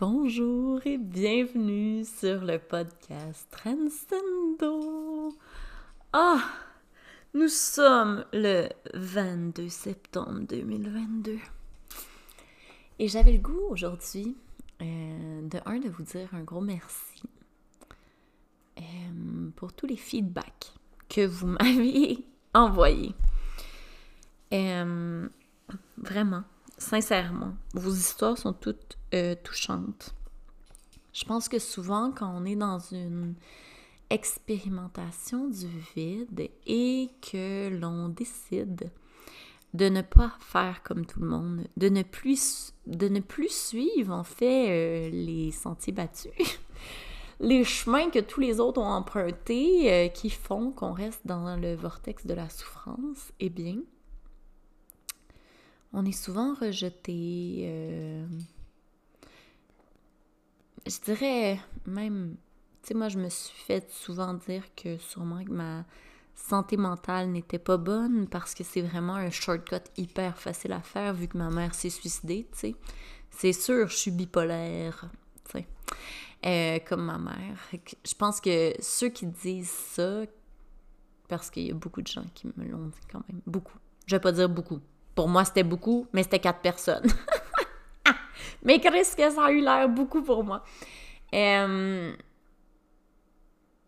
Bonjour et bienvenue sur le podcast Transcendo. Ah, nous sommes le 22 septembre 2022. Et j'avais le goût aujourd'hui euh, de un de vous dire un gros merci euh, pour tous les feedbacks que vous m'avez envoyés. Euh, vraiment, sincèrement, vos histoires sont toutes euh, touchantes. Je pense que souvent, quand on est dans une expérimentation du vide et que l'on décide de ne pas faire comme tout le monde, de ne plus, de ne plus suivre en fait euh, les sentiers battus, les chemins que tous les autres ont empruntés euh, qui font qu'on reste dans le vortex de la souffrance, eh bien, on est souvent rejeté. Euh, je dirais même, tu sais, moi, je me suis fait souvent dire que sûrement que ma santé mentale n'était pas bonne parce que c'est vraiment un shortcut hyper facile à faire vu que ma mère s'est suicidée, tu sais. C'est sûr, je suis bipolaire, tu sais, euh, comme ma mère. Je pense que ceux qui disent ça, parce qu'il y a beaucoup de gens qui me l'ont dit quand même, beaucoup. Je vais pas dire beaucoup, pour moi, c'était beaucoup, mais c'était quatre personnes. mais qu'est-ce que ça a eu l'air beaucoup pour moi.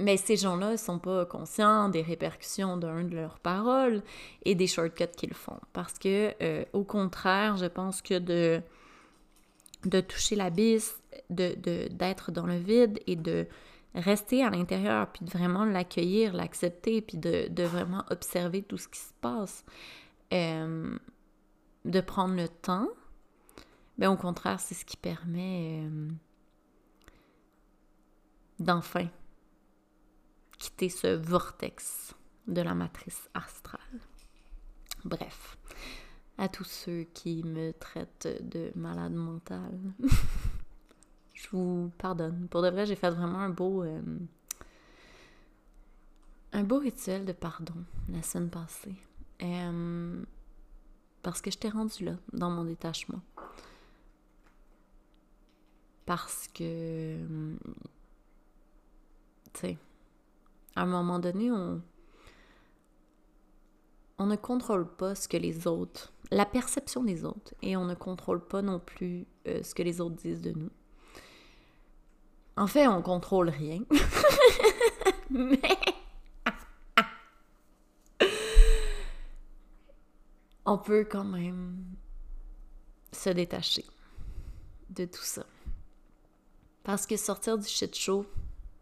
Mais ces gens-là ne sont pas conscients des répercussions d'un de leurs paroles et des shortcuts qu'ils font. Parce que, euh, au contraire, je pense que de, de toucher l'abysse, d'être de, d'être dans le vide et de rester à l'intérieur, puis de vraiment l'accueillir, l'accepter, puis de, de, vraiment observer tout ce qui se passe, de prendre le temps, mais au contraire, c'est ce qui permet euh, d'enfin quitter ce vortex de la matrice astrale. Bref, à tous ceux qui me traitent de malade mentale, je vous pardonne. Pour de vrai, j'ai fait vraiment un beau, euh, rituel de pardon la semaine passée. Euh, parce que je t'ai rendu là, dans mon détachement. Parce que, tu sais, à un moment donné, on, on ne contrôle pas ce que les autres, la perception des autres, et on ne contrôle pas non plus euh, ce que les autres disent de nous. En fait, on contrôle rien. Mais on peut quand même se détacher de tout ça. Parce que sortir du shit show,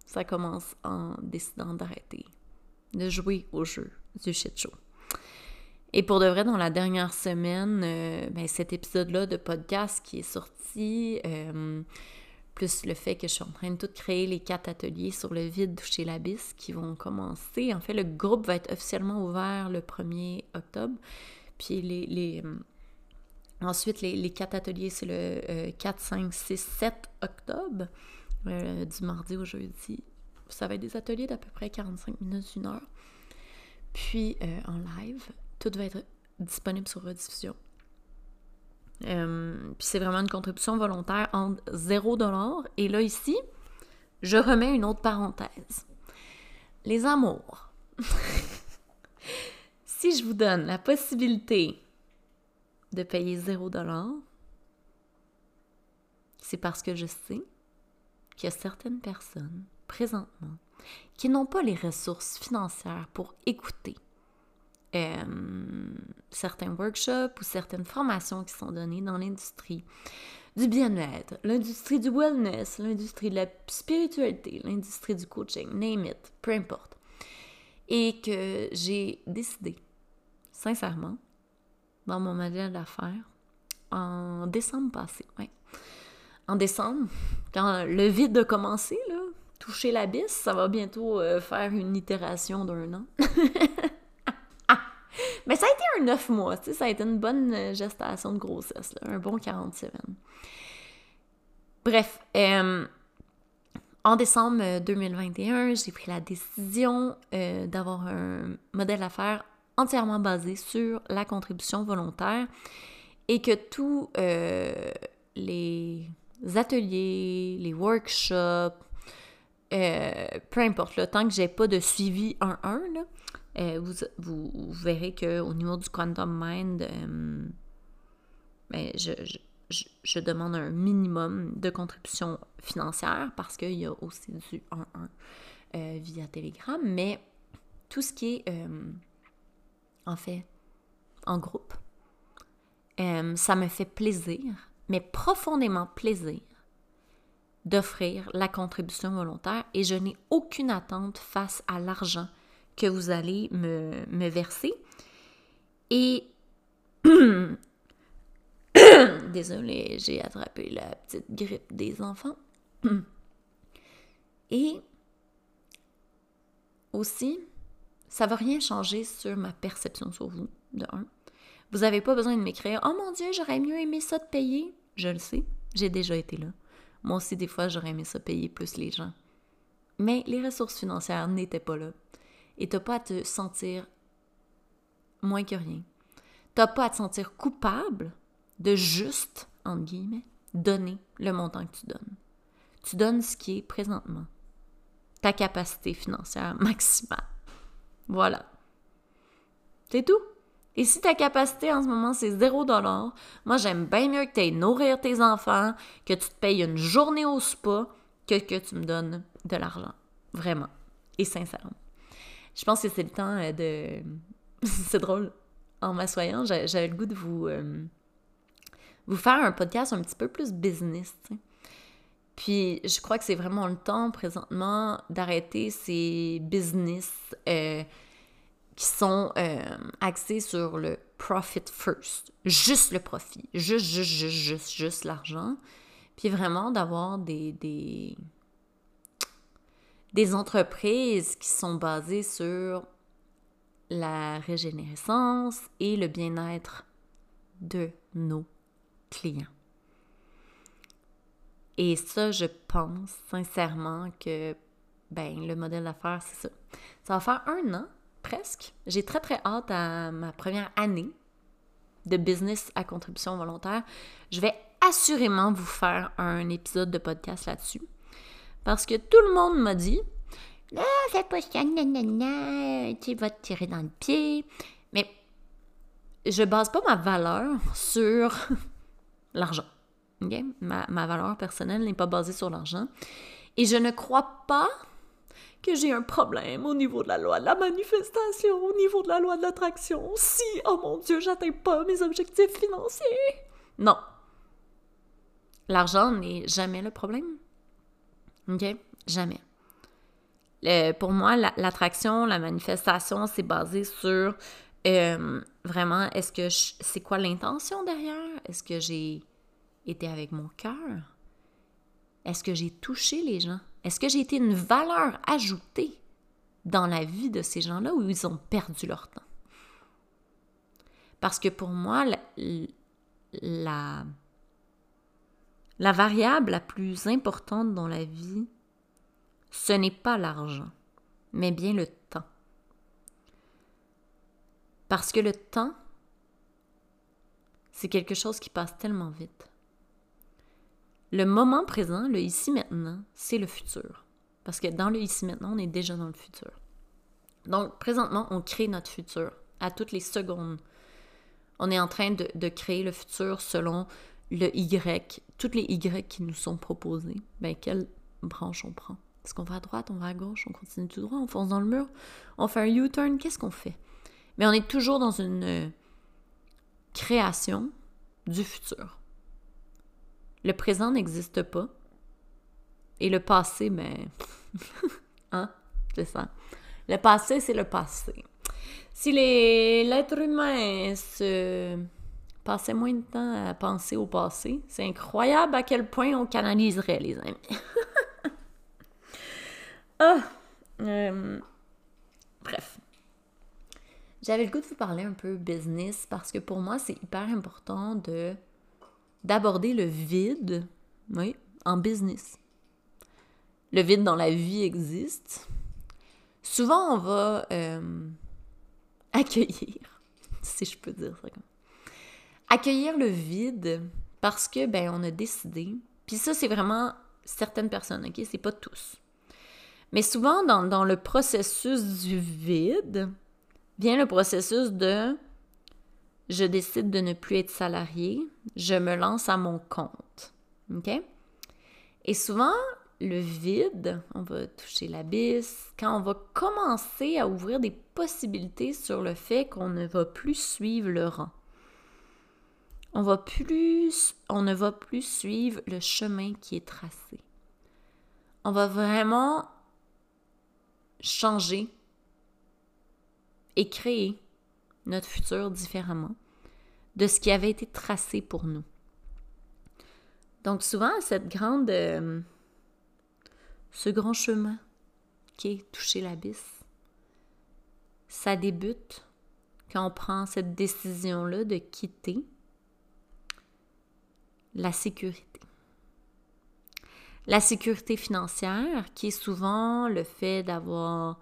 ça commence en décidant d'arrêter de jouer au jeu du shit show. Et pour de vrai, dans la dernière semaine, euh, ben, cet épisode-là de podcast qui est sorti, euh, plus le fait que je suis en train de tout créer les quatre ateliers sur le vide chez l'Abysse qui vont commencer. En fait, le groupe va être officiellement ouvert le 1er octobre. Puis les, euh, ensuite, les, quatre ateliers, c'est le 4, 5, 6, 7 octobre, euh, du mardi au jeudi. Ça va être des ateliers d'à peu près 45 minutes, une heure. Puis euh, en live, tout va être disponible sur rediffusion. puis c'est vraiment une contribution volontaire entre 0$ et là ici, je remets une autre parenthèse. Les amours. si je vous donne la possibilité de payer 0$, c'est parce que je sais qu'il y a certaines personnes présentement qui n'ont pas les ressources financières pour écouter euh, certains workshops ou certaines formations qui sont données dans l'industrie du bien-être, l'industrie du wellness, l'industrie de la spiritualité, l'industrie du coaching, name it, peu importe. Et que j'ai décidé sincèrement, dans mon modèle d'affaires en décembre passé. Ouais. En décembre, quand le vide a commencé, là, toucher l'abysse, ça va bientôt euh, faire une itération d'un an. Mais ça a été un neuf mois, tu sais, ça a été une bonne euh, gestation de grossesse, là, un bon 40 semaines. Bref, euh, en décembre 2021, j'ai pris la décision d'avoir un modèle d'affaires entièrement basé sur la contribution volontaire et que tous euh, les ateliers, les workshops, euh, peu importe, le tant que j'ai pas de suivi 1-1, euh, vous, verrez qu'au niveau du Quantum Mind, ben, je, demande un minimum de contribution financière parce qu'il y a aussi du 1-1 via Telegram, mais tout ce qui est, en fait, en groupe, ça me fait plaisir, mais profondément plaisir d'offrir la contribution volontaire et je n'ai aucune attente face à l'argent que vous allez me, me verser. Et désolée, j'ai attrapé la petite grippe des enfants. Et aussi, ça ne va rien changer sur ma perception sur vous, de un. Vous n'avez pas besoin de m'écrire Oh mon Dieu, j'aurais mieux aimé ça de payer. Je le sais, j'ai déjà été là. Moi aussi, des fois, j'aurais aimé ça payer plus les gens. Mais les ressources financières n'étaient pas là. Et t'as pas à te sentir moins que rien. T'as pas à te sentir coupable de juste, entre guillemets, donner le montant que tu donnes. Tu donnes ce qui est présentement. Ta capacité financière maximale. Voilà. C'est tout. Et si ta capacité en ce moment, c'est 0 moi, j'aime bien mieux que tu ailles nourrir tes enfants, que tu te payes une journée au spa, que que tu me donnes de l'argent. Vraiment. Et sincèrement. Je pense que c'est le temps euh, de... c'est drôle. En m'assoyant, j'avais le goût de vous, euh, vous faire un podcast un petit peu plus business. Puis je crois que c'est vraiment le temps présentement d'arrêter ces business... Euh, qui sont euh, axés sur le profit first, juste le profit, juste, juste, juste, juste, juste l'argent, puis vraiment d'avoir des, des, des entreprises qui sont basées sur la régénérescence et le bien-être de nos clients. Et ça, je pense sincèrement que ben, le modèle d'affaires, c'est ça. Ça va faire un an presque. J'ai très très hâte à ma première année de business à contribution volontaire. Je vais assurément vous faire un épisode de podcast là-dessus. Parce que tout le monde m'a dit Ah, fais pas ça, nanana, tu vas te tirer dans le pied. Mais je base pas ma valeur sur l'argent. Ma, ma valeur personnelle n'est pas basée sur l'argent. Et je ne crois pas que j'ai un problème au niveau de la loi de la manifestation, au niveau de la loi de l'attraction. Si, oh mon Dieu, j'atteins pas mes objectifs financiers. Non. L'argent n'est jamais le problème. OK? Jamais. pour moi, l'attraction, la, manifestation, c'est basé sur euh, vraiment, est-ce que c'est quoi l'intention derrière? Est-ce que j'ai été avec mon cœur? Est-ce que j'ai touché les gens? Est-ce que j'ai été une valeur ajoutée dans la vie de ces gens-là où ils ont perdu leur temps? Parce que pour moi, la, variable la plus importante dans la vie, ce n'est pas l'argent, mais bien le temps. Parce que le temps, c'est quelque chose qui passe tellement vite. Le moment présent, le ici maintenant, c'est le futur. Parce que dans le ici maintenant, on est déjà dans le futur. Donc, présentement, on crée notre futur à toutes les secondes. On est en train de, créer le futur selon le Y, toutes les Y qui nous sont proposées. Ben, quelle branche on prend? Est-ce qu'on va à droite, on va à gauche, on continue tout droit, on fonce dans le mur, on fait un U-turn, qu'est-ce qu'on fait? Mais on est toujours dans une euh, création du futur. Le présent n'existe pas. Et le passé, ben. hein? C'est ça. Le passé, c'est le passé. Si l'être humain se passait moins de temps à penser au passé, c'est incroyable à quel point on canaliserait, les amis. ah! Euh, bref. J'avais le goût de vous parler un peu business parce que pour moi, c'est hyper important de d'aborder le vide, oui, en business. Le vide dans la vie existe. Souvent, on va euh, accueillir, si je peux dire ça comme accueillir le vide parce que ben on a décidé, Puis ça, c'est vraiment certaines personnes, OK? C'est pas tous. Mais souvent, dans, dans le processus du vide, vient le processus de je décide de ne plus être salarié, je me lance à mon compte. OK? Et souvent, le vide, on va toucher l'abysse, quand on va commencer à ouvrir des possibilités sur le fait qu'on ne va plus suivre le rang. On, va plus, on ne va plus suivre le chemin qui est tracé. On va vraiment changer et créer notre futur différemment de ce qui avait été tracé pour nous. Donc souvent, cette grande... Euh, ce grand chemin qui est toucher l'abysse, ça débute quand on prend cette décision-là de quitter la sécurité. La sécurité financière, qui est souvent le fait d'avoir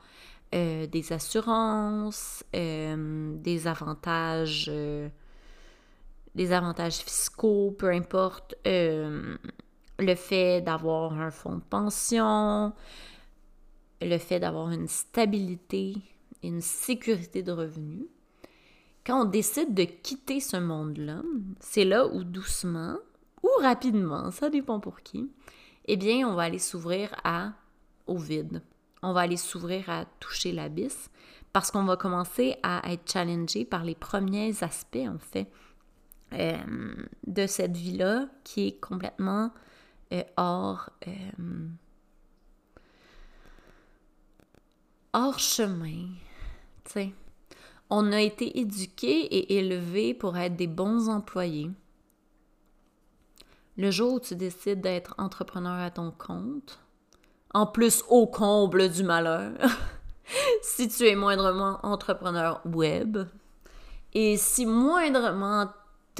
euh, des assurances, euh, des avantages, euh, des avantages fiscaux, peu importe, le fait d'avoir un fonds de pension, le fait d'avoir une stabilité, une sécurité de revenus. Quand on décide de quitter ce monde-là, c'est là où doucement ou rapidement, ça dépend pour qui, eh bien, on va aller s'ouvrir à au vide. On va aller s'ouvrir à toucher l'abysse parce qu'on va commencer à être challengé par les premiers aspects, en fait, euh, de cette vie-là qui est complètement hors, euh, hors chemin. On a été éduqués et élevés pour être des bons employés. Le jour où tu décides d'être entrepreneur à ton compte, en plus au comble du malheur, si tu es moindrement entrepreneur web, et si moindrement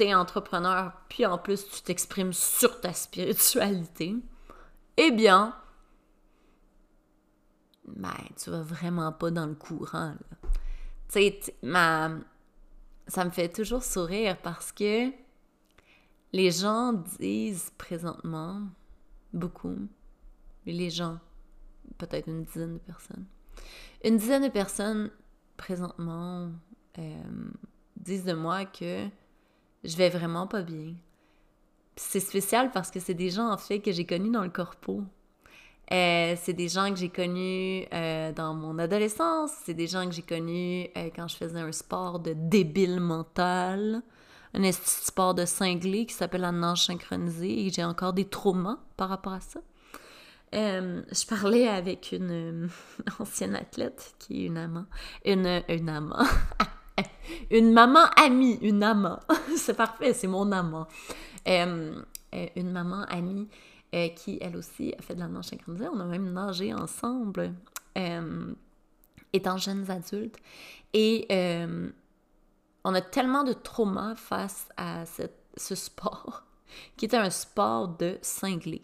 entrepreneur, puis en plus tu t'exprimes sur ta spiritualité, eh bien, ben, tu vas vraiment pas dans le courant. Ça me fait toujours sourire parce que les gens disent présentement, beaucoup, les gens, peut-être une dizaine de personnes, une dizaine de personnes présentement euh, disent de moi que je vais vraiment pas bien. C'est spécial parce que c'est des gens, en fait, que j'ai connus dans le corpo. Euh, c'est des gens que j'ai connus euh, dans mon adolescence. C'est des gens que j'ai connus quand je faisais un sport de débile mental. Un sport de cinglé qui s'appelle la nage synchronisée et j'ai encore des traumas par rapport à ça. Je parlais avec une ancienne athlète qui est une amant. Une, une amant. une maman amie, une amant. c'est parfait, c'est mon amant. Euh, euh, une maman amie euh, qui, elle aussi, a fait de la nage synchronisée. On a même nagé ensemble, étant jeunes adultes. Et on a tellement de traumas face à ce sport, qui était un sport de cinglé.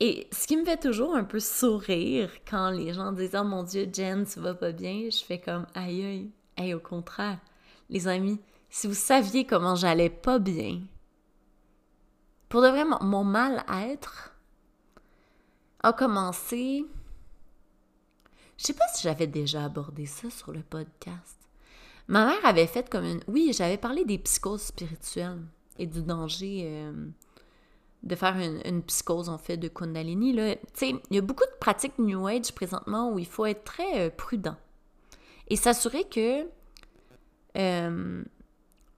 Et ce qui me fait toujours un peu sourire quand les gens disent Oh mon Dieu, Jen, tu vas pas bien, je fais comme aïe aïe, et au contraire, les amis, si vous saviez comment j'allais pas bien, pour de vrai, mon mal-être a commencé. Je sais pas si j'avais déjà abordé ça sur le podcast. Ma mère avait fait comme une. Oui, j'avais parlé des psychoses spirituelles et du danger euh, de faire une, psychose, en fait, de Kundalini. Sais, il y a beaucoup de pratiques New Age présentement où il faut être très euh, prudent et s'assurer que euh,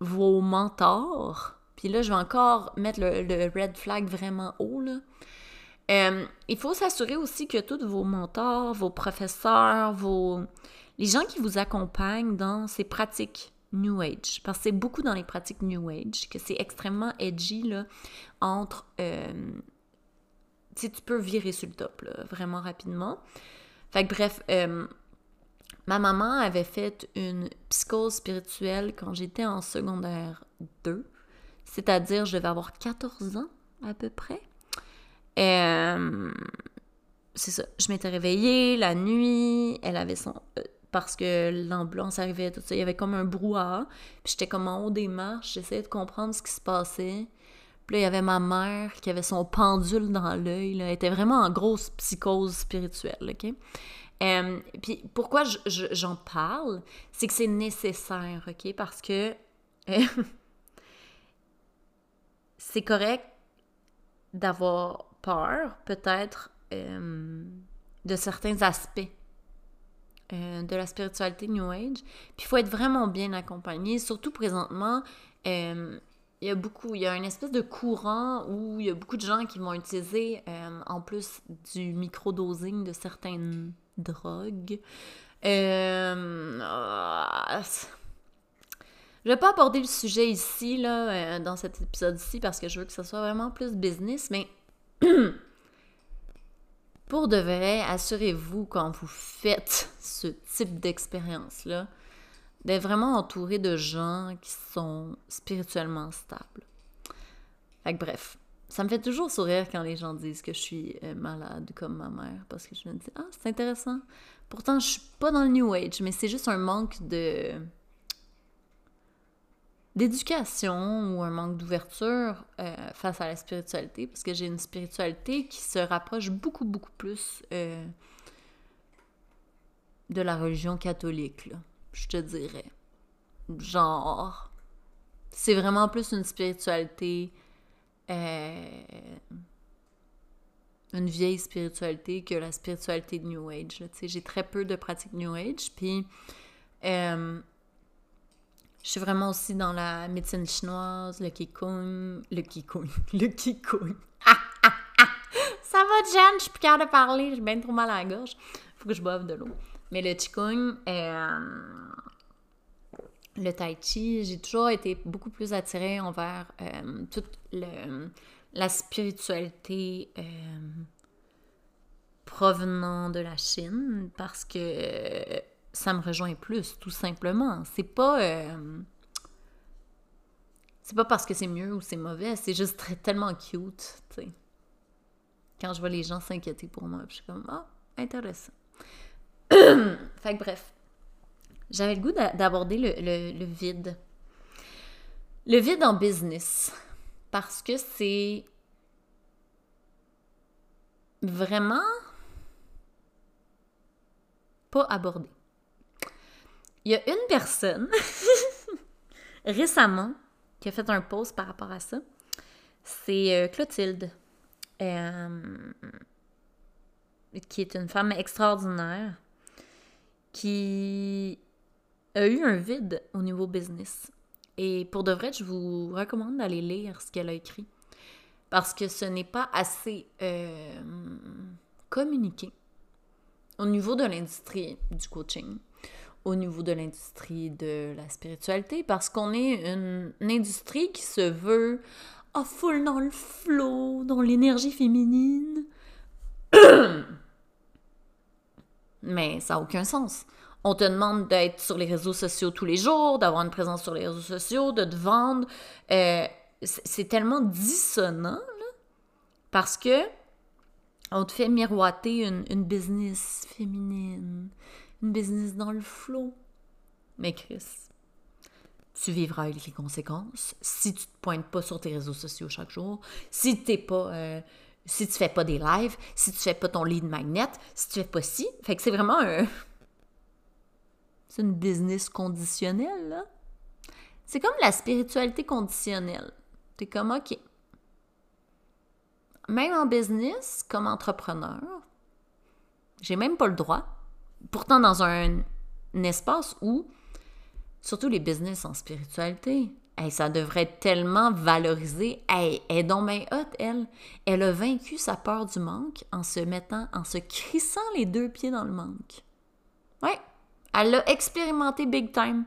vos mentors, puis là, je vais encore mettre le, red flag vraiment haut, là. Euh, il faut s'assurer aussi que tous vos mentors, vos professeurs, vos... les gens qui vous accompagnent dans ces pratiques New Age, parce que c'est beaucoup dans les pratiques New Age que c'est extrêmement edgy, là, entre... Euh, tu peux virer sur le top, là, vraiment rapidement. Fait que bref, euh, Ma maman avait fait une psychose spirituelle quand j'étais en secondaire 2, c'est-à-dire je devais avoir 14 ans à peu près. Euh, c'est ça, je m'étais réveillée la nuit, elle avait son... Euh, parce que l'ambulance arrivait, tout ça, il y avait comme un brouhaha. Puis j'étais comme en haut des marches, j'essayais de comprendre ce qui se passait. Puis là, il y avait ma mère qui avait son pendule dans l'œil. Elle était vraiment en grosse psychose spirituelle, OK? Euh, puis pourquoi j'en parle, c'est que c'est nécessaire, OK? Parce que c'est correct d'avoir peur, peut-être, euh, de certains aspects euh, de la spiritualité New Age. Puis il faut être vraiment bien accompagné, surtout présentement. Euh, il y a beaucoup, il y a une espèce de courant où il y a beaucoup de gens qui vont utiliser, en plus du micro-dosing de certaines drogues. Euh, je vais pas aborder le sujet ici, là, euh, dans cet épisode-ci, parce que je veux que ce soit vraiment plus business, mais pour de vrai, assurez-vous quand vous faites ce type d'expérience-là, d'être vraiment entouré de gens qui sont spirituellement stables. Bref, ça me fait toujours sourire quand les gens disent que je suis euh, malade comme ma mère, parce que je me dis, ah, c'est intéressant. Pourtant, je suis pas dans le New Age, mais c'est juste un manque de d'éducation ou un manque d'ouverture euh, face à la spiritualité, parce que j'ai une spiritualité qui se rapproche beaucoup, beaucoup plus euh, de la religion catholique, je te dirais. Genre, c'est vraiment plus une spiritualité, euh, une vieille spiritualité que la spiritualité de New Age. J'ai très peu de pratiques New Age, puis je suis vraiment aussi dans la médecine chinoise, le Qigong, le Qigong, le Qigong. Ça va, Jen? Je suis plus capable de parler, j'ai bien trop mal à la gorge. Faut que je boive de l'eau. Mais le Qigong, euh, le Tai Chi, j'ai toujours été beaucoup plus attirée envers euh, toute la spiritualité euh, provenant de la Chine parce que ça me rejoint plus, tout simplement. C'est pas. Euh, c'est pas parce que c'est mieux ou c'est mauvais, c'est juste tellement cute, tu sais. Quand je vois les gens s'inquiéter pour moi, je suis comme, ah, intéressant. fait que bref, j'avais le goût d'aborder le vide. Le vide en business. Parce que c'est vraiment pas abordé. Il y a une personne récemment qui a fait un post par rapport à ça. C'est euh, Clotilde, euh, qui est une femme extraordinaire, qui a eu un vide au niveau business. Et pour de vrai, je vous recommande d'aller lire ce qu'elle a écrit. Parce que ce n'est pas assez euh, communiqué au niveau de l'industrie du coaching au niveau de l'industrie de la spiritualité parce qu'on est une, industrie qui se veut à full dans le flow, dans l'énergie féminine. Mais ça n'a aucun sens. On te demande d'être sur les réseaux sociaux tous les jours, d'avoir une présence sur les réseaux sociaux, de te vendre. Euh, c'est tellement dissonant, là, parce que on te fait miroiter une business féminine, une business dans le flot. Mais Chris, tu vivras avec les conséquences si tu te pointes pas sur tes réseaux sociaux chaque jour, si t'es pas, euh, si tu fais pas des lives, si tu fais pas ton lead magnet, si tu fais pas ci. Fait que c'est vraiment un, c'est une business conditionnelle. C'est comme la spiritualité conditionnelle. T'es comme ok. Même en business, comme entrepreneur, j'ai même pas le droit pourtant dans un, espace où, surtout les business en spiritualité, ça devrait être tellement valorisé. elle est elle. Elle a vaincu sa peur du manque en se mettant, en se crissant les deux pieds dans le manque. Ouais, elle l'a expérimenté big time.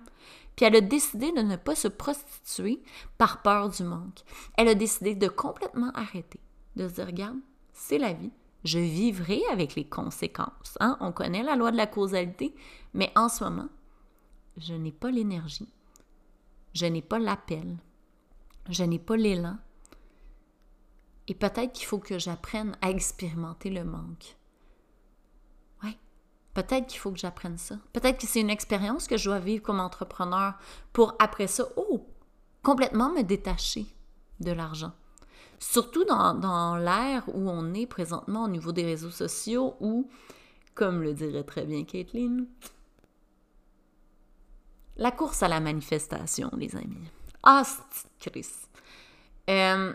Puis elle a décidé de ne pas se prostituer par peur du manque. Elle a décidé de complètement arrêter, de se dire, regarde, c'est la vie je vivrai avec les conséquences. Hein? On connaît la loi de la causalité, mais en ce moment, je n'ai pas l'énergie, je n'ai pas l'appel, je n'ai pas l'élan. Et peut-être qu'il faut que j'apprenne à expérimenter le manque. Oui, peut-être qu'il faut que j'apprenne ça. Peut-être que c'est une expérience que je dois vivre comme entrepreneur pour après ça, oh, complètement me détacher de l'argent. Surtout dans, dans l'ère où on est présentement au niveau des réseaux sociaux, où, comme le dirait très bien Caitlin, la course à la manifestation, les amis. Ah, Chris. Euh,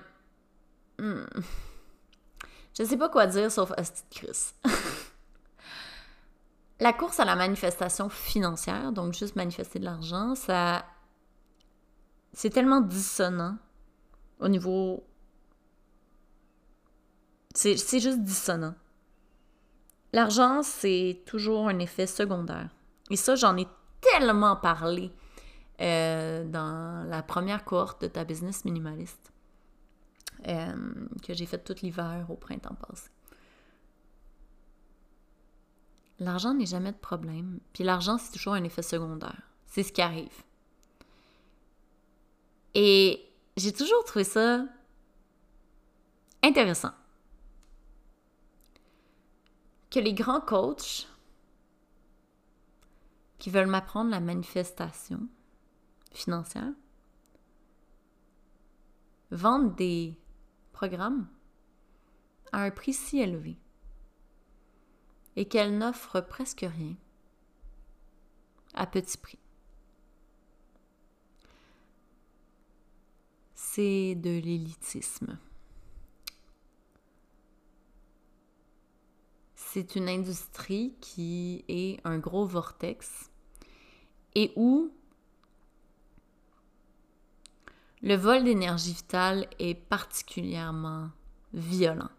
hmm. Je sais pas quoi dire sauf Asti Chris. la course à la manifestation financière, donc juste manifester de l'argent, ça. C'est tellement dissonant au niveau. C'est juste dissonant. L'argent, c'est toujours un effet secondaire. Et ça, j'en ai tellement parlé euh, dans la première cohorte de ta business minimaliste euh, que j'ai fait tout l'hiver au printemps passé. L'argent n'est jamais de problème. Puis l'argent, c'est toujours un effet secondaire. C'est ce qui arrive. Et j'ai toujours trouvé ça intéressant. Que les grands coachs qui veulent m'apprendre la manifestation financière vendent des programmes à un prix si élevé et qu'elles n'offrent presque rien à petit prix. C'est de l'élitisme. C'est une industrie qui est un gros vortex et où le vol d'énergie vitale est particulièrement violent.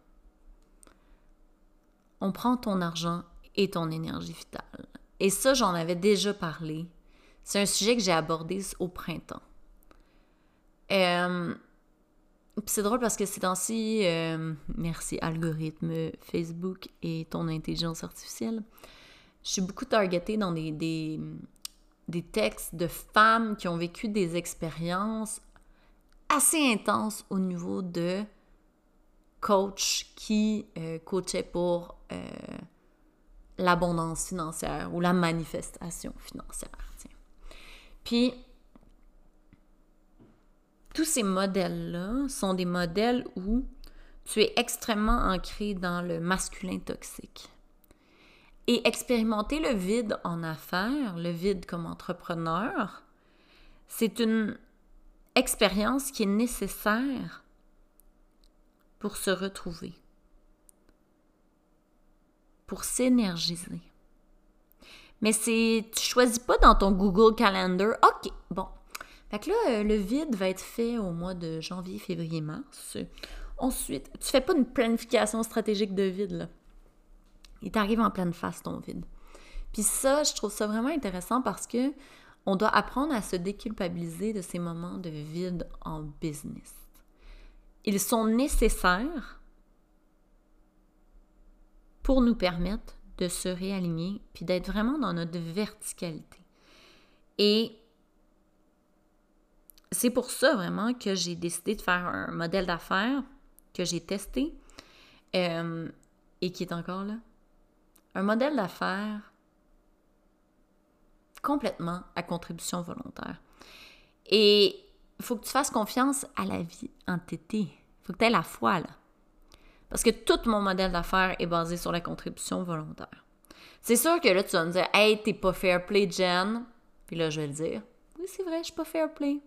On prend ton argent et ton énergie vitale. Et ça, j'en avais déjà parlé. C'est un sujet que j'ai abordé au printemps. Euh, c'est drôle parce que ces temps-ci, euh, merci algorithme, Facebook et ton intelligence artificielle, je suis beaucoup targetée dans des, des textes de femmes qui ont vécu des expériences assez intenses au niveau de coach qui euh, coachait pour euh, l'abondance financière ou la manifestation financière. Puis, tous ces modèles-là sont des modèles où tu es extrêmement ancré dans le masculin toxique. Et expérimenter le vide en affaires, le vide comme entrepreneur, c'est une expérience qui est nécessaire pour se retrouver, pour s'énergiser. Mais c'est, tu choisis pas dans ton Google Calendar, OK, bon. Fait que là, euh, le vide va être fait au mois de janvier, février, mars. Ensuite, tu fais pas une planification stratégique de vide, il t'arrive en pleine face ton vide. Puis ça, je trouve ça vraiment intéressant parce que on doit apprendre à se déculpabiliser de ces moments de vide en business. Ils sont nécessaires pour nous permettre de se réaligner puis d'être vraiment dans notre verticalité. Et c'est pour ça vraiment que j'ai décidé de faire un modèle d'affaires que j'ai testé euh, et qui est encore là un modèle d'affaires complètement à contribution volontaire. Et il faut que tu fasses confiance à la vie en tété. Il faut que tu aies la foi, là. Parce que tout mon modèle d'affaires est basé sur la contribution volontaire. C'est sûr que là, tu vas me dire, hey, t'es pas fair play, Jen. Puis là, je vais le dire, oui, c'est vrai, je suis pas fair play.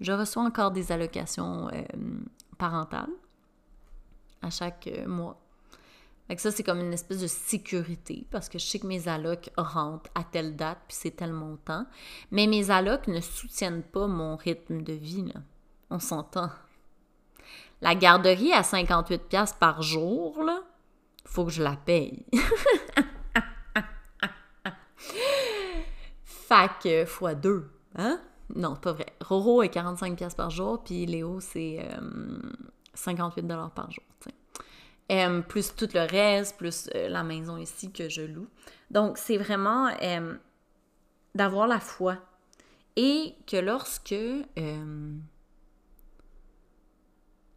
Je reçois encore des allocations euh, parentales à chaque euh, mois. Fait ça, c'est comme une espèce de sécurité parce que je sais que mes allocs rentrent à telle date puis c'est tel montant. Mais mes allocs ne soutiennent pas mon rythme de vie. On s'entend. La garderie à 58$ par jour, là, faut que je la paye. Fac fois deux, hein? Non, pas vrai. Roro est 45$ par jour, puis Léo, c'est 58$ euh, par jour plus tout le reste, plus euh, la maison ici que je loue. Donc, c'est vraiment d'avoir la foi. Et que lorsque...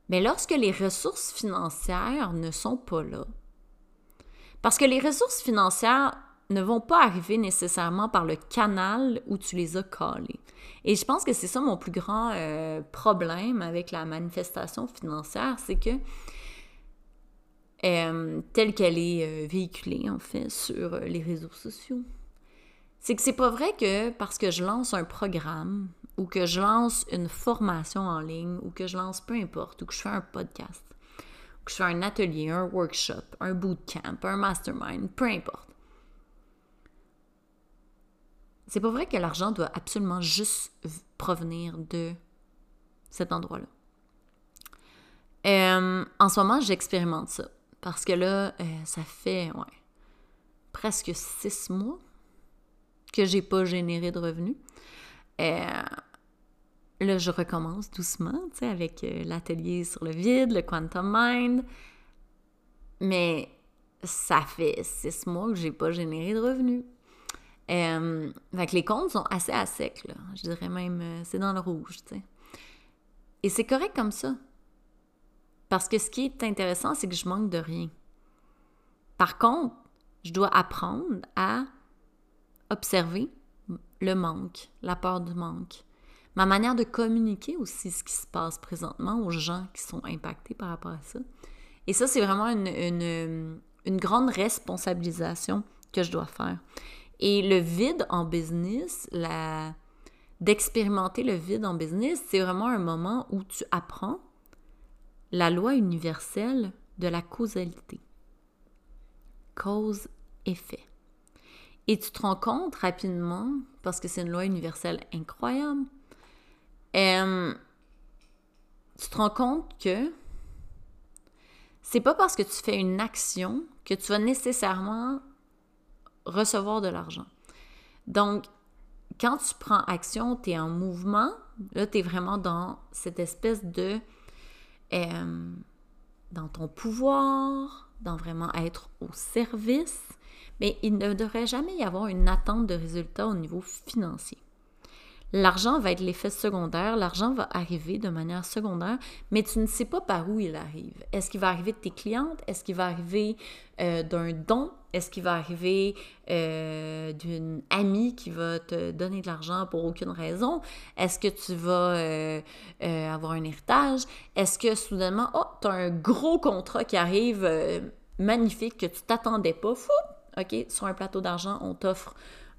mais lorsque les ressources financières ne sont pas là, parce que les ressources financières ne vont pas arriver nécessairement par le canal où tu les as collés. Et je pense que c'est ça mon plus grand euh, problème avec la manifestation financière, c'est que euh, telle qu'elle est euh, véhiculée en fait sur les réseaux sociaux, c'est que c'est pas vrai que parce que je lance un programme ou que je lance une formation en ligne ou que je lance peu importe ou que je fais un podcast ou que je fais un atelier, un workshop, un bootcamp, un mastermind, peu importe c'est pas vrai que l'argent doit absolument juste provenir de cet endroit-là. Euh, en ce moment, j'expérimente ça. Parce que là, euh, ça fait presque six mois que j'ai pas généré de revenus. Euh, là, je recommence doucement, tu sais, avec l'atelier sur le vide, le Quantum Mind. Mais ça fait six mois que j'ai pas généré de revenus. Euh, les comptes sont assez à sec, là. Je dirais même, euh, c'est dans le rouge, tu sais. Et c'est correct comme ça. Parce que ce qui est intéressant, c'est que je manque de rien. Par contre, je dois apprendre à observer le manque, la peur du manque. Ma manière de communiquer aussi ce qui se passe présentement aux gens qui sont impactés par rapport à ça. Et ça, c'est vraiment une, une grande responsabilisation que je dois faire. Et le vide en business, d'expérimenter le vide en business, c'est vraiment un moment où tu apprends la loi universelle de la causalité. Cause-effet. Et tu te rends compte rapidement, parce que c'est une loi universelle incroyable, euh, tu te rends compte que c'est pas parce que tu fais une action que tu vas nécessairement recevoir de l'argent. Donc, quand tu prends action, tu es en mouvement, là, tu es vraiment dans cette espèce de... Euh, dans ton pouvoir, dans vraiment être au service, mais il ne devrait jamais y avoir une attente de résultat au niveau financier. L'argent va être l'effet secondaire, l'argent va arriver de manière secondaire, mais tu ne sais pas par où il arrive. Est-ce qu'il va arriver de tes clientes? Est-ce qu'il va arriver euh, d'un don? Est-ce qu'il va arriver euh, d'une amie qui va te donner de l'argent pour aucune raison? Est-ce que tu vas euh, avoir un héritage? Est-ce que soudainement, oh, tu as un gros contrat qui arrive magnifique que tu t'attendais pas? Fou! OK, sur un plateau d'argent, on t'offre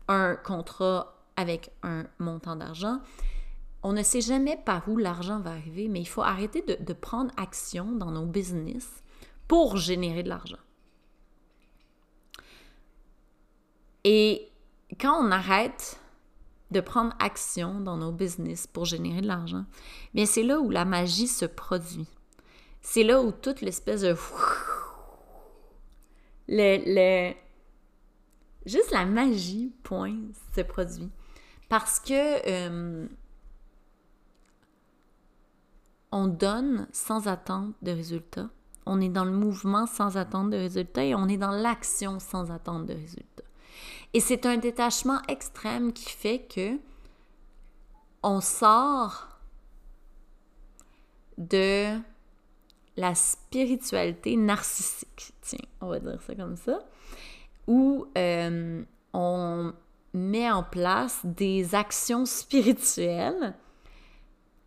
un contrat avec un montant d'argent. On ne sait jamais par où l'argent va arriver, mais il faut arrêter de, prendre action dans nos business pour générer de l'argent. Et quand on arrête de prendre action dans nos business pour générer de l'argent, bien c'est là où la magie se produit. C'est là où toute l'espèce de le, le, juste la magie, point, se produit. Parce que euh, on donne sans attente de résultats. On est dans le mouvement sans attente de résultats et on est dans l'action sans attente de résultats. Et c'est un détachement extrême qui fait que on sort de la spiritualité narcissique, tiens, on va dire ça comme ça, où euh, on met en place des actions spirituelles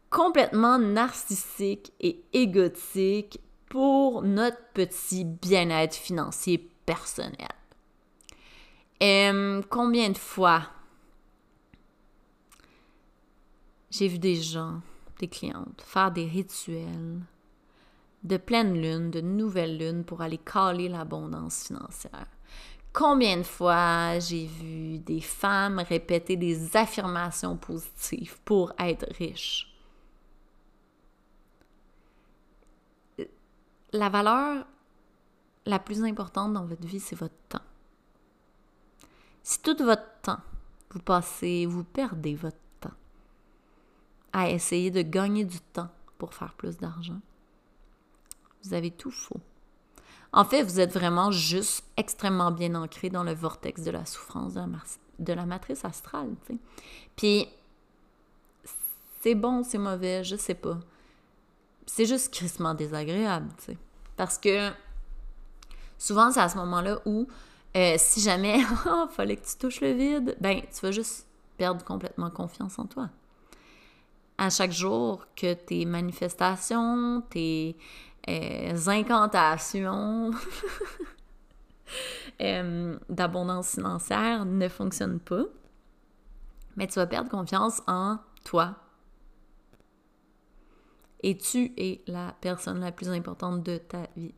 complètement narcissiques et égotiques pour notre petit bien-être financier personnel. Combien de fois j'ai vu des gens, des clientes, faire des rituels de pleine lune, de nouvelle lune pour aller caler l'abondance financière? Combien de fois j'ai vu des femmes répéter des affirmations positives pour être riches? La valeur la plus importante dans votre vie, c'est votre temps. Si tout votre temps, vous passez, vous perdez votre temps à essayer de gagner du temps pour faire plus d'argent, vous avez tout faux. En fait, vous êtes vraiment juste extrêmement bien ancré dans le vortex de la souffrance de la, matrice astrale. Puis, c'est bon, c'est mauvais, je sais pas. C'est juste crissement désagréable. Parce que souvent, c'est à ce moment-là où Euh, si jamais, oh, fallait que tu touches le vide, ben, tu vas juste perdre complètement confiance en toi. À chaque jour que tes manifestations, tes euh, incantations euh, d'abondance financière ne fonctionnent pas, mais tu vas perdre confiance en toi. Et tu es la personne la plus importante de ta vie.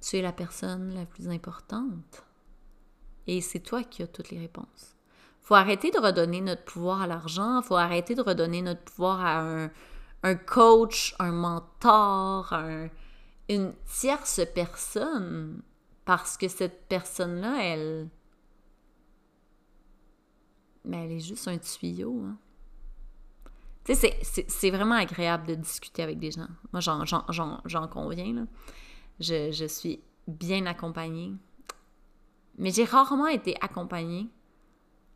Tu es la personne la plus importante. Et c'est toi qui as toutes les réponses. Faut arrêter de redonner notre pouvoir à l'argent, faut arrêter de redonner notre pouvoir à un, coach, un mentor, une tierce personne, parce que cette personne-là, elle, mais elle est juste un tuyau. Hein. Tu sais, c'est vraiment agréable de discuter avec des gens. Moi, j'en conviens. Là. Je, je, suis bien accompagnée. Mais j'ai rarement été accompagnée.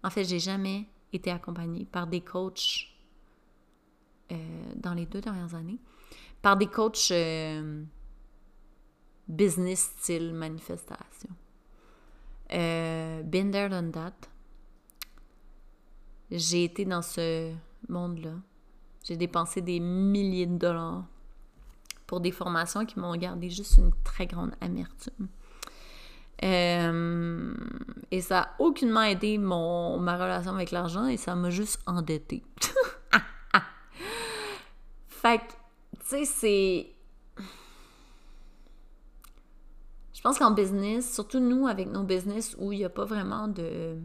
En fait, j'ai jamais été accompagnée par des coachs euh, dans les deux dernières années. Par des coachs euh, business style manifestation. Euh, been there, done that. J'ai été dans ce monde-là. J'ai dépensé des milliers de dollars pour des formations qui m'ont gardé juste une très grande amertume. Euh, et ça n'a aucunement aidé mon, ma relation avec l'argent et ça m'a juste endetté. fait que, tu sais, c'est. Je pense qu'en business, surtout nous avec nos business où il n'y a pas vraiment de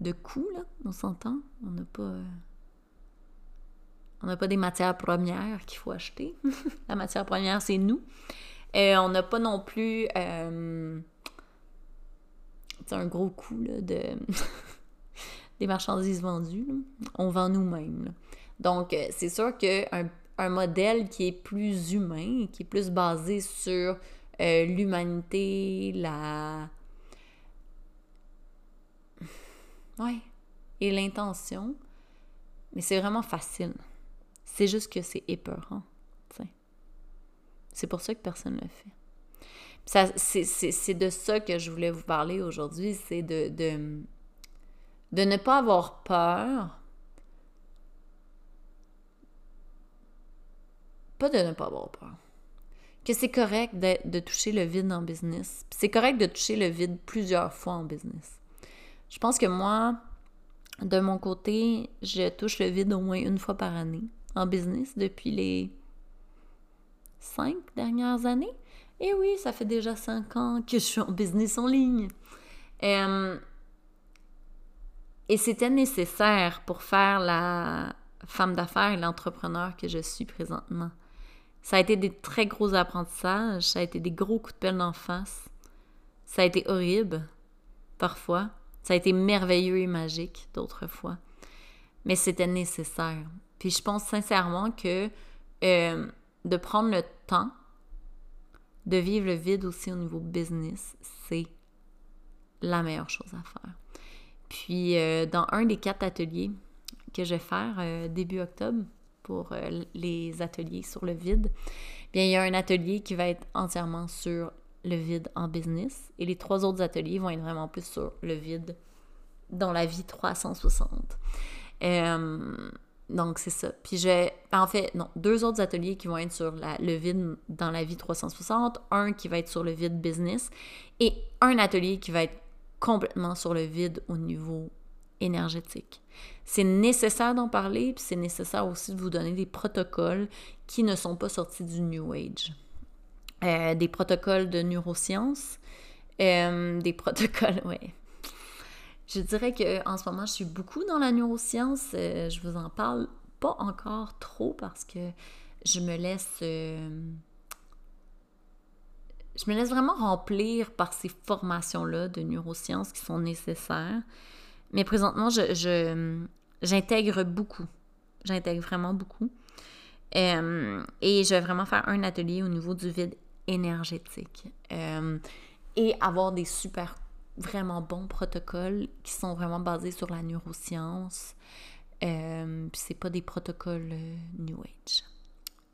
de coûts, là, on s'entend. On n'a pas. On n'a pas des matières premières qu'il faut acheter. La matière première, c'est nous. Et on n'a pas non plus euh, un gros coût là, de des marchandises vendues. On vend nous-mêmes. Donc, euh, c'est sûr qu'un un modèle qui est plus humain, qui est plus basé sur euh, l'humanité, la, Ouais. Et l'intention. Mais c'est vraiment facile. C'est juste que c'est épeurant. C'est pour ça que personne ne le fait. C'est de ça que je voulais vous parler aujourd'hui, c'est de, de, de ne pas avoir peur. Pas de ne pas avoir peur. Que c'est correct de, de toucher le vide en business. C'est correct de toucher le vide plusieurs fois en business. Je pense que moi, de mon côté, je touche le vide au moins une fois par année en business depuis les cinq dernières années. Et oui, ça fait déjà cinq ans que je suis en business en ligne. Et c'était nécessaire pour faire la femme d'affaires et l'entrepreneur que je suis présentement. Ça a été des très gros apprentissages, ça a été des gros coups de pelle en face. Ça a été horrible, parfois. Ça a été merveilleux et magique d'autres fois. Mais c'était nécessaire. Puis je pense sincèrement que de prendre le temps de vivre le vide aussi au niveau business, c'est la meilleure chose à faire. Puis euh, dans un des quatre ateliers que je vais faire euh, début octobre pour les ateliers sur le vide, bien il y a un atelier qui va être entièrement sur le vide en business. Et les trois autres ateliers vont être vraiment plus sur le vide dans la vie 360. Donc, c'est ça. Puis j'ai, en fait, non, deux autres ateliers qui vont être sur le vide dans la vie 360, un qui va être sur le vide business et un atelier qui va être complètement sur le vide au niveau énergétique. C'est nécessaire d'en parler, puis c'est nécessaire aussi de vous donner des protocoles qui ne sont pas sortis du New Age. Euh, des protocoles de neurosciences, euh, des protocoles, ouais. Je dirais qu'en ce moment, je suis beaucoup dans la neuroscience. Euh, je vous en parle pas encore trop parce que je me laisse. je me laisse vraiment remplir par ces formations-là de neurosciences qui sont nécessaires. Mais présentement, je, j'intègre beaucoup. J'intègre vraiment beaucoup. et je vais vraiment faire un atelier au niveau du vide énergétique euh, et avoir des super vraiment bons protocoles qui sont vraiment basés sur la neuroscience. Euh, c'est pas des protocoles euh, New Age.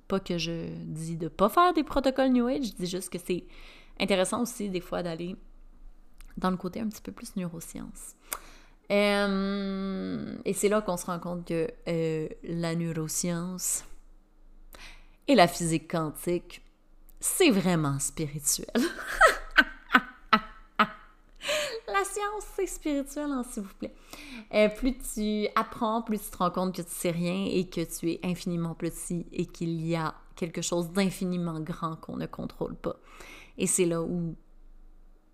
Pas que je dis de pas faire des protocoles New Age, je dis juste que c'est intéressant aussi des fois d'aller dans le côté un petit peu plus neurosciences. Euh, et c'est là qu'on se rend compte que euh, la neuroscience et la physique quantique, c'est vraiment spirituel. la science, c'est spirituel, hein, s'il vous plaît. Euh, plus tu apprends, plus tu te rends compte que tu sais rien et que tu es infiniment petit et qu'il y a quelque chose d'infiniment grand qu'on ne contrôle pas. Et c'est là où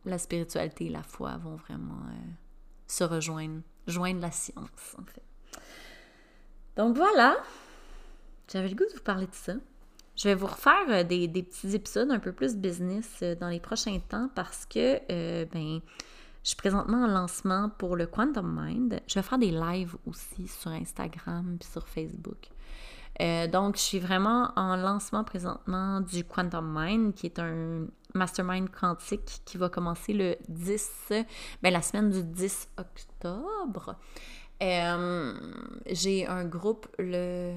la spiritualité et la foi vont vraiment se rejoindre, joindre la science, en fait. Donc voilà, j'avais le goût de vous parler de ça. Je vais vous refaire euh, des, petits épisodes un peu plus business euh, dans les prochains temps parce que, euh, ben, je suis présentement en lancement pour le Quantum Mind. Je vais faire des lives aussi sur Instagram et sur Facebook. donc, je suis vraiment en lancement présentement du Quantum Mind, qui est un mastermind quantique qui va commencer le 10, ben, la semaine du 10 octobre. J'ai un groupe le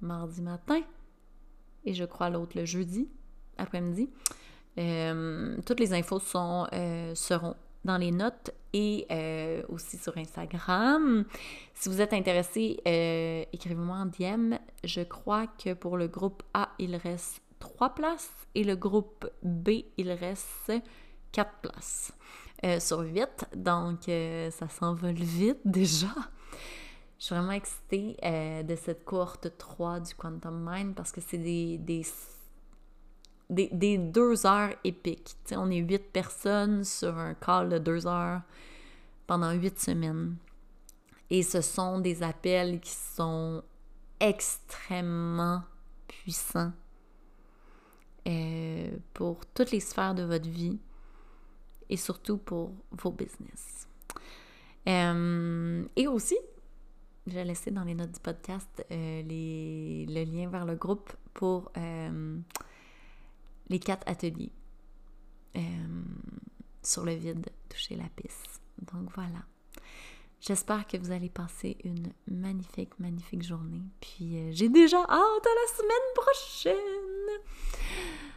mardi matin et je crois l'autre le jeudi après-midi. Euh, toutes les infos euh, seront dans les notes et euh, aussi sur Instagram. Si vous êtes intéressé, écrivez-moi en DM. Je crois que pour le groupe A, il reste trois places et le groupe B, il reste quatre places sur 8. Donc, ça s'envole vite déjà. Je suis vraiment excitée de cette cohorte 3 du Quantum Mind parce que c'est des, deux heures épiques. on est huit personnes sur un call de deux heures pendant huit semaines. Et ce sont des appels qui sont extrêmement puissants euh, pour toutes les sphères de votre vie et surtout pour vos business. Euh, et aussi, j'ai laissé dans les notes du podcast euh, les, le lien vers le groupe pour les quatre ateliers euh, sur le vide, toucher la piste. Donc voilà. J'espère que vous allez passer une magnifique, magnifique journée. Puis j'ai déjà hâte à la semaine prochaine.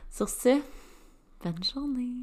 Sur ce, bonne journée.